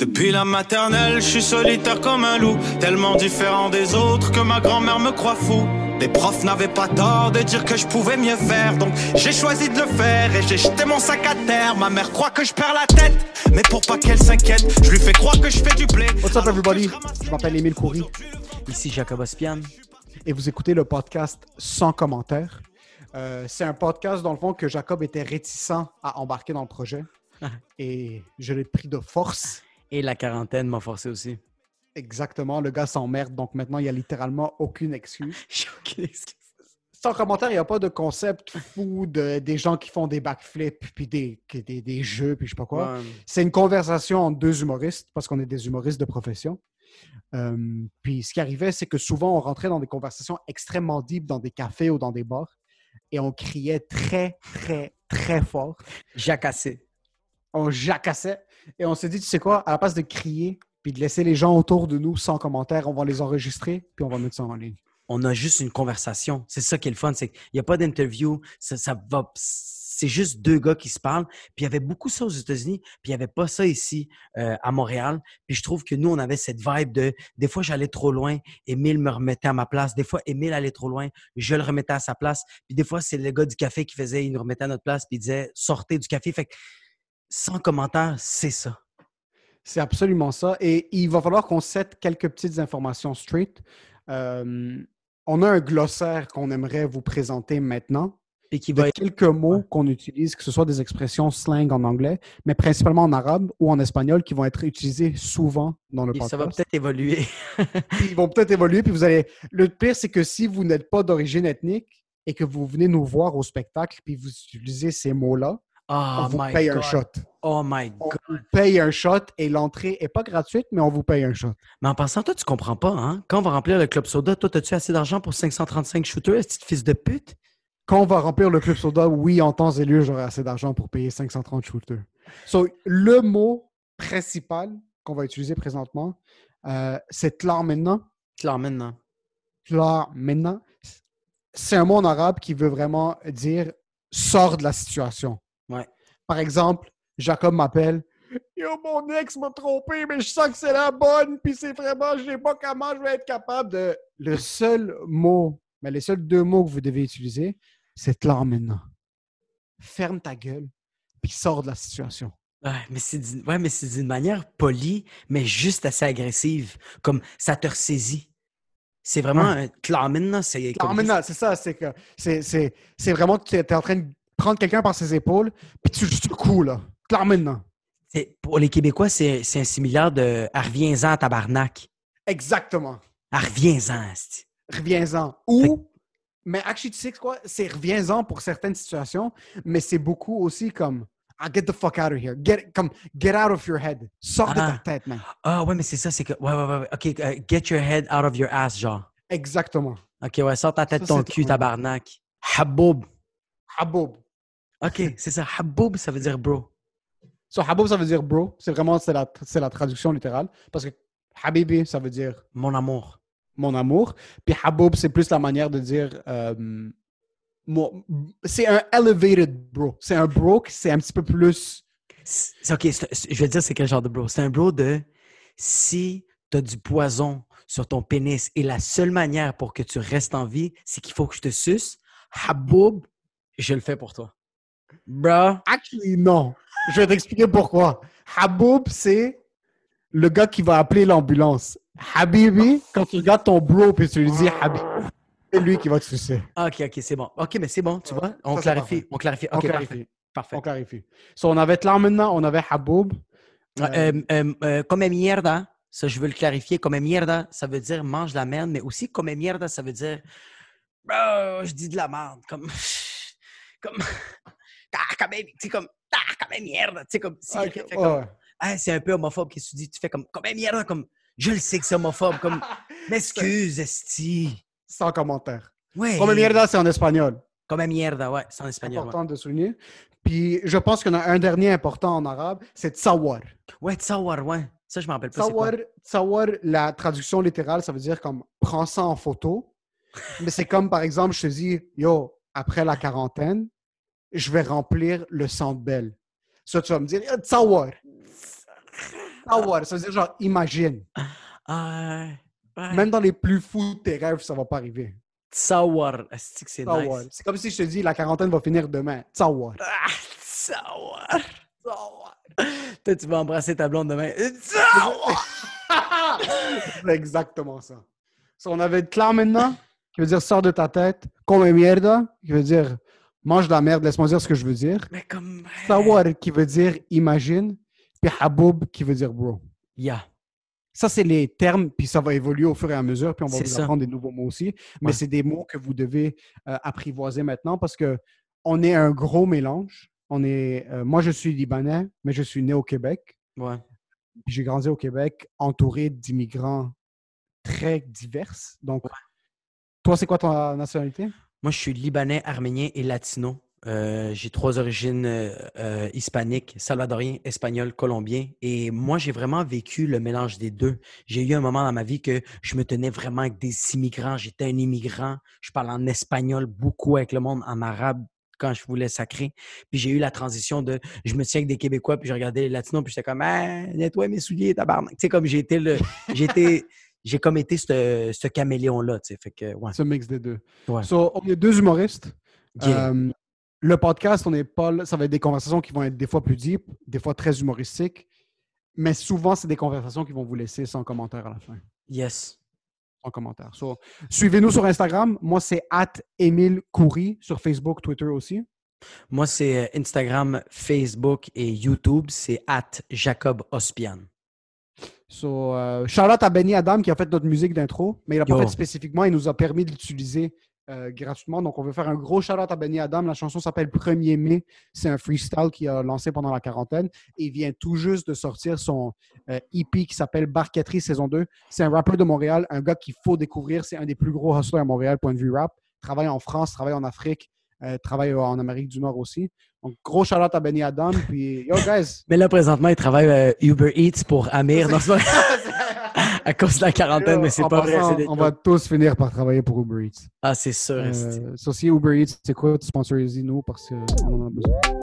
Depuis la maternelle, je suis solitaire comme un loup, tellement différent des autres que ma grand-mère me croit fou. Les profs n'avaient pas tort de dire que je pouvais mieux faire, donc j'ai choisi de le faire et j'ai jeté mon sac à terre. Ma mère croit que je perds la tête, mais pour pas qu'elle s'inquiète, je lui fais croire que je fais du blé. What's up everybody? Je m'appelle Émile Coury Ici Jacob Ospian. et vous écoutez le podcast Sans commentaire. Euh, c'est un podcast dans le fond que Jacob était réticent à embarquer dans le projet et je l'ai pris de force. Et la quarantaine m'a forcé aussi. Exactement, le gars s'emmerde donc maintenant il y a littéralement aucune excuse. J'ai aucune excuse. Sans commentaire, il n'y a pas de concept fou de, des gens qui font des backflips puis des, des, des jeux puis je sais pas quoi. Ouais. C'est une conversation entre deux humoristes parce qu'on est des humoristes de profession. Euh, puis ce qui arrivait, c'est que souvent on rentrait dans des conversations extrêmement deep dans des cafés ou dans des bars et on criait très, très, très fort. Jacassé. On jacassait et on s'est dit, tu sais quoi, à la place de crier puis de laisser les gens autour de nous sans commentaire, on va les enregistrer puis on va mettre ça en ligne. On a juste une conversation. C'est ça qui est le fun. C'est qu'il n'y a pas d'interview. Ça, va. C'est juste deux gars qui se parlent. Puis il y avait beaucoup ça aux États-Unis. Puis il n'y avait pas ça ici euh, à Montréal. Puis je trouve que nous, on avait cette vibe de des fois, j'allais trop loin. Émile me remettait à ma place. Des fois, Émile allait trop loin. Je le remettais à sa place. Puis des fois, c'est le gars du café qui faisait, il nous remettait à notre place. Puis il disait, sortez du café. Sans commentaire, c'est ça. C'est absolument ça. Et il va falloir qu'on set quelques petites informations straight. Euh, on a un glossaire qu'on aimerait vous présenter maintenant. Puis qui de va être. quelques mots qu'on utilise, que ce soit des expressions slang en anglais, mais principalement en arabe ou en espagnol, qui vont être utilisées souvent dans le et podcast. ça va peut-être évoluer. Ils vont peut-être évoluer, puis vous allez... Le pire, c'est que si vous n'êtes pas d'origine ethnique et que vous venez nous voir au spectacle, puis vous utilisez ces mots-là, Oh on vous my paye God. un shot. Oh my On God. vous paye un shot et l'entrée est pas gratuite, mais on vous paye un shot. Mais en passant, toi, tu comprends pas, hein? Quand on va remplir le club soda, toi, as-tu assez d'argent pour 535 shooters, petit fils de pute? Quand on va remplir le club soda, oui, en temps et lieu, j'aurai assez d'argent pour payer 530 shooters. So, le mot principal qu'on va utiliser présentement, euh, c'est tlar maintenant. Claire maintenant. Tlar maintenant. C'est un mot en arabe qui veut vraiment dire sors de la situation. Ouais. Par exemple, Jacob m'appelle. Yo, mon ex m'a trompé, mais je sens que c'est la bonne, puis c'est vraiment, je sais pas comment je vais être capable de. Le seul mot, mais les seuls deux mots que vous devez utiliser, c'est tlar maintenant. Ferme ta gueule, puis sors de la situation. Ouais, mais c'est d'une ouais, manière polie, mais juste assez agressive. Comme ça te ressaisit. C'est vraiment un clair maintenant, c'est c'est ça, c'est que c'est, c'est, c'est vraiment que tu es en train de prendre quelqu'un par ses épaules, puis tu le secoues, là. Maintenant. c'est- pour les Québécois, c'est c'est un similaire de ah, reviens-en tabarnak. Exactement. Ah, reviens-en. reviens-en. Ou, mais actually, tu sais quoi? C'est reviens-en pour certaines situations, mais c'est beaucoup aussi comme ah, get the fuck out of here. Get, comme, get out of your head. Sors de Ah. ta tête, man. Ah ouais, mais c'est ça, c'est que ouais, ouais, ouais, ouais. OK, euh, get your head out of your ass, genre. Exactement. OK, ouais, sors ta tête Ça, ton cul, tabarnak. Haboub. Haboub. OK, c'est ça. Haboub, ça veut dire bro. So, haboub, ça veut dire bro. C'est vraiment, c'est la, c'est la traduction littérale. Parce que habibi, ça veut dire Mon amour. mon amour. Puis haboub, c'est plus la manière de dire euh, mon- c'est un elevated bro. C'est un bro qui c'est un petit peu plus C'est- OK, c'est- je vais te dire c'est quel genre de bro. C'est un bro de si tu as du poison sur ton pénis et la seule manière pour que tu restes en vie, c'est qu'il faut que je te suce, Haboub, je le fais pour toi. Bro, Actually, non. Je vais t'expliquer pourquoi. Haboub, c'est le gars qui va appeler l'ambulance. Habibi, quand tu regardes ton bro et tu lui dis Habibi, c'est lui qui va te sucer. OK, OK, c'est bon. OK, mais c'est bon, tu vois, on Ça, clarifie, on clarifie. On OK, clarifie. parfait. Parfait. On clarifie. So, on avait Tlan maintenant, on avait Haboub. Euh, euh, euh, comme mierda, ça je veux le clarifier, comme mierda, ça veut dire mange la merde, mais aussi comme mierda, ça veut dire je dis de la merde, comme comme quand même, tu sais comme ah, comme mierda, tu sais comme si Ok, quelqu'un fait ouais, comme ouais. ah, c'est un peu homophobe qu'est-ce que tu dis, tu fais comme comme mierda comme je le sais que c'est homophobe comme m'excuse esti. Sans commentaire. Ouais. Comme mierda, c'est en espagnol. Comme mierda, ouais, c'est en espagnol. Ouais, Important de souligner. Puis, je pense qu'il y en a un dernier important en arabe, c'est tsawar. ouais tsawar, ouais. Ça je me rappelle pas c'est. Tsawar, tsawar, la traduction littérale, ça veut dire comme prends ça en photo. Mais c'est comme par exemple, je te dis, yo, après la quarantaine, je vais remplir le centre belle. Ça, tu vas me dire, tsawar. Sawar, ça veut dire genre imagine. Ah, ouais. Même dans les plus fous de tes rêves, ça va pas arriver. Tsawar. C'est Sawar. nice. C'est comme si je te dis la quarantaine va finir demain. Sawar. Ah, Tsawar. Toi, tu vas embrasser ta blonde demain. Tsawar. C'est exactement ça. So, on avait clair maintenant, qui veut dire sors de ta tête. Come mierda, qui veut dire mange de la merde, laisse-moi dire ce que je veux dire. Mais comme. Sawar, qui veut dire imagine. Puis haboub, qui veut dire bro. Yeah. Ça, c'est les termes, puis ça va évoluer au fur et à mesure, puis on va vous ça. apprendre des nouveaux mots aussi. Mais Ouais. c'est des mots que vous devez euh, apprivoiser maintenant parce que on est un gros mélange. On est, euh, moi, je suis libanais, mais je suis né au Québec. Ouais. J'ai grandi au Québec entouré d'immigrants très divers. Donc, toi, c'est quoi ta nationalité? Moi, je suis libanais, arménien et latino. Euh, j'ai trois origines euh, euh, hispaniques, salvadorien, espagnol, colombien. Et moi, j'ai vraiment vécu le mélange des deux. J'ai eu un moment dans ma vie que je me tenais vraiment avec des immigrants. J'étais un immigrant. Je parle en espagnol beaucoup avec le monde, en arabe quand je voulais sacrer. Puis j'ai eu la transition de je me tiens avec des Québécois, puis je regardais les latinos, puis j'étais comme ah, nettoie mes souliers, tabarnak. Tu sais, comme j'ai été le. Été. J'ai comme été ce, ce caméléon-là, tu sais. Fait que, ouais. Ce mix des deux. Ouais. So, on est deux humoristes. Yeah. Euh, le podcast, on pas là- ça va être des conversations qui vont être des fois plus deep, des fois très humoristiques, mais souvent, c'est des conversations qui vont vous laisser sans commentaire à la fin. Yes. Sans commentaire. So, Suivez-nous sur Instagram. Moi, c'est at Émile Coury sur Facebook, Twitter aussi. Moi, c'est euh, Instagram, Facebook et YouTube. C'est at Jacob Ospian. So, euh, out à Benny Adam qui a fait notre musique d'intro, mais il l'a pas fait spécifiquement. Il nous a permis de l'utiliser euh, gratuitement. Donc, on veut faire un gros shout out à Benny Adam. La chanson s'appelle 1er mai. C'est un freestyle qu'il a lancé pendant la quarantaine. Et il vient tout juste de sortir son euh, EP qui s'appelle Barqueterie saison 2. C'est un rappeur de Montréal, un gars qu'il faut découvrir. C'est un des plus gros hustlers à Montréal, point de vue rap. Travaille en France, travaille en Afrique, euh, travaille en Amérique du Nord aussi. Donc, gros shout out à Benny Adam. Puis, yo, guys. Mais là, présentement, il travaille euh, Uber Eats pour Amir. Non, c'est pas- à cause de la quarantaine, mais c'est pas vrai. passant, on va tous finir par travailler pour Uber Eats. Ah, c'est sûr. Euh, so, si Uber Eats, c'est quoi, sponsorisez-nous parce qu'on en a besoin.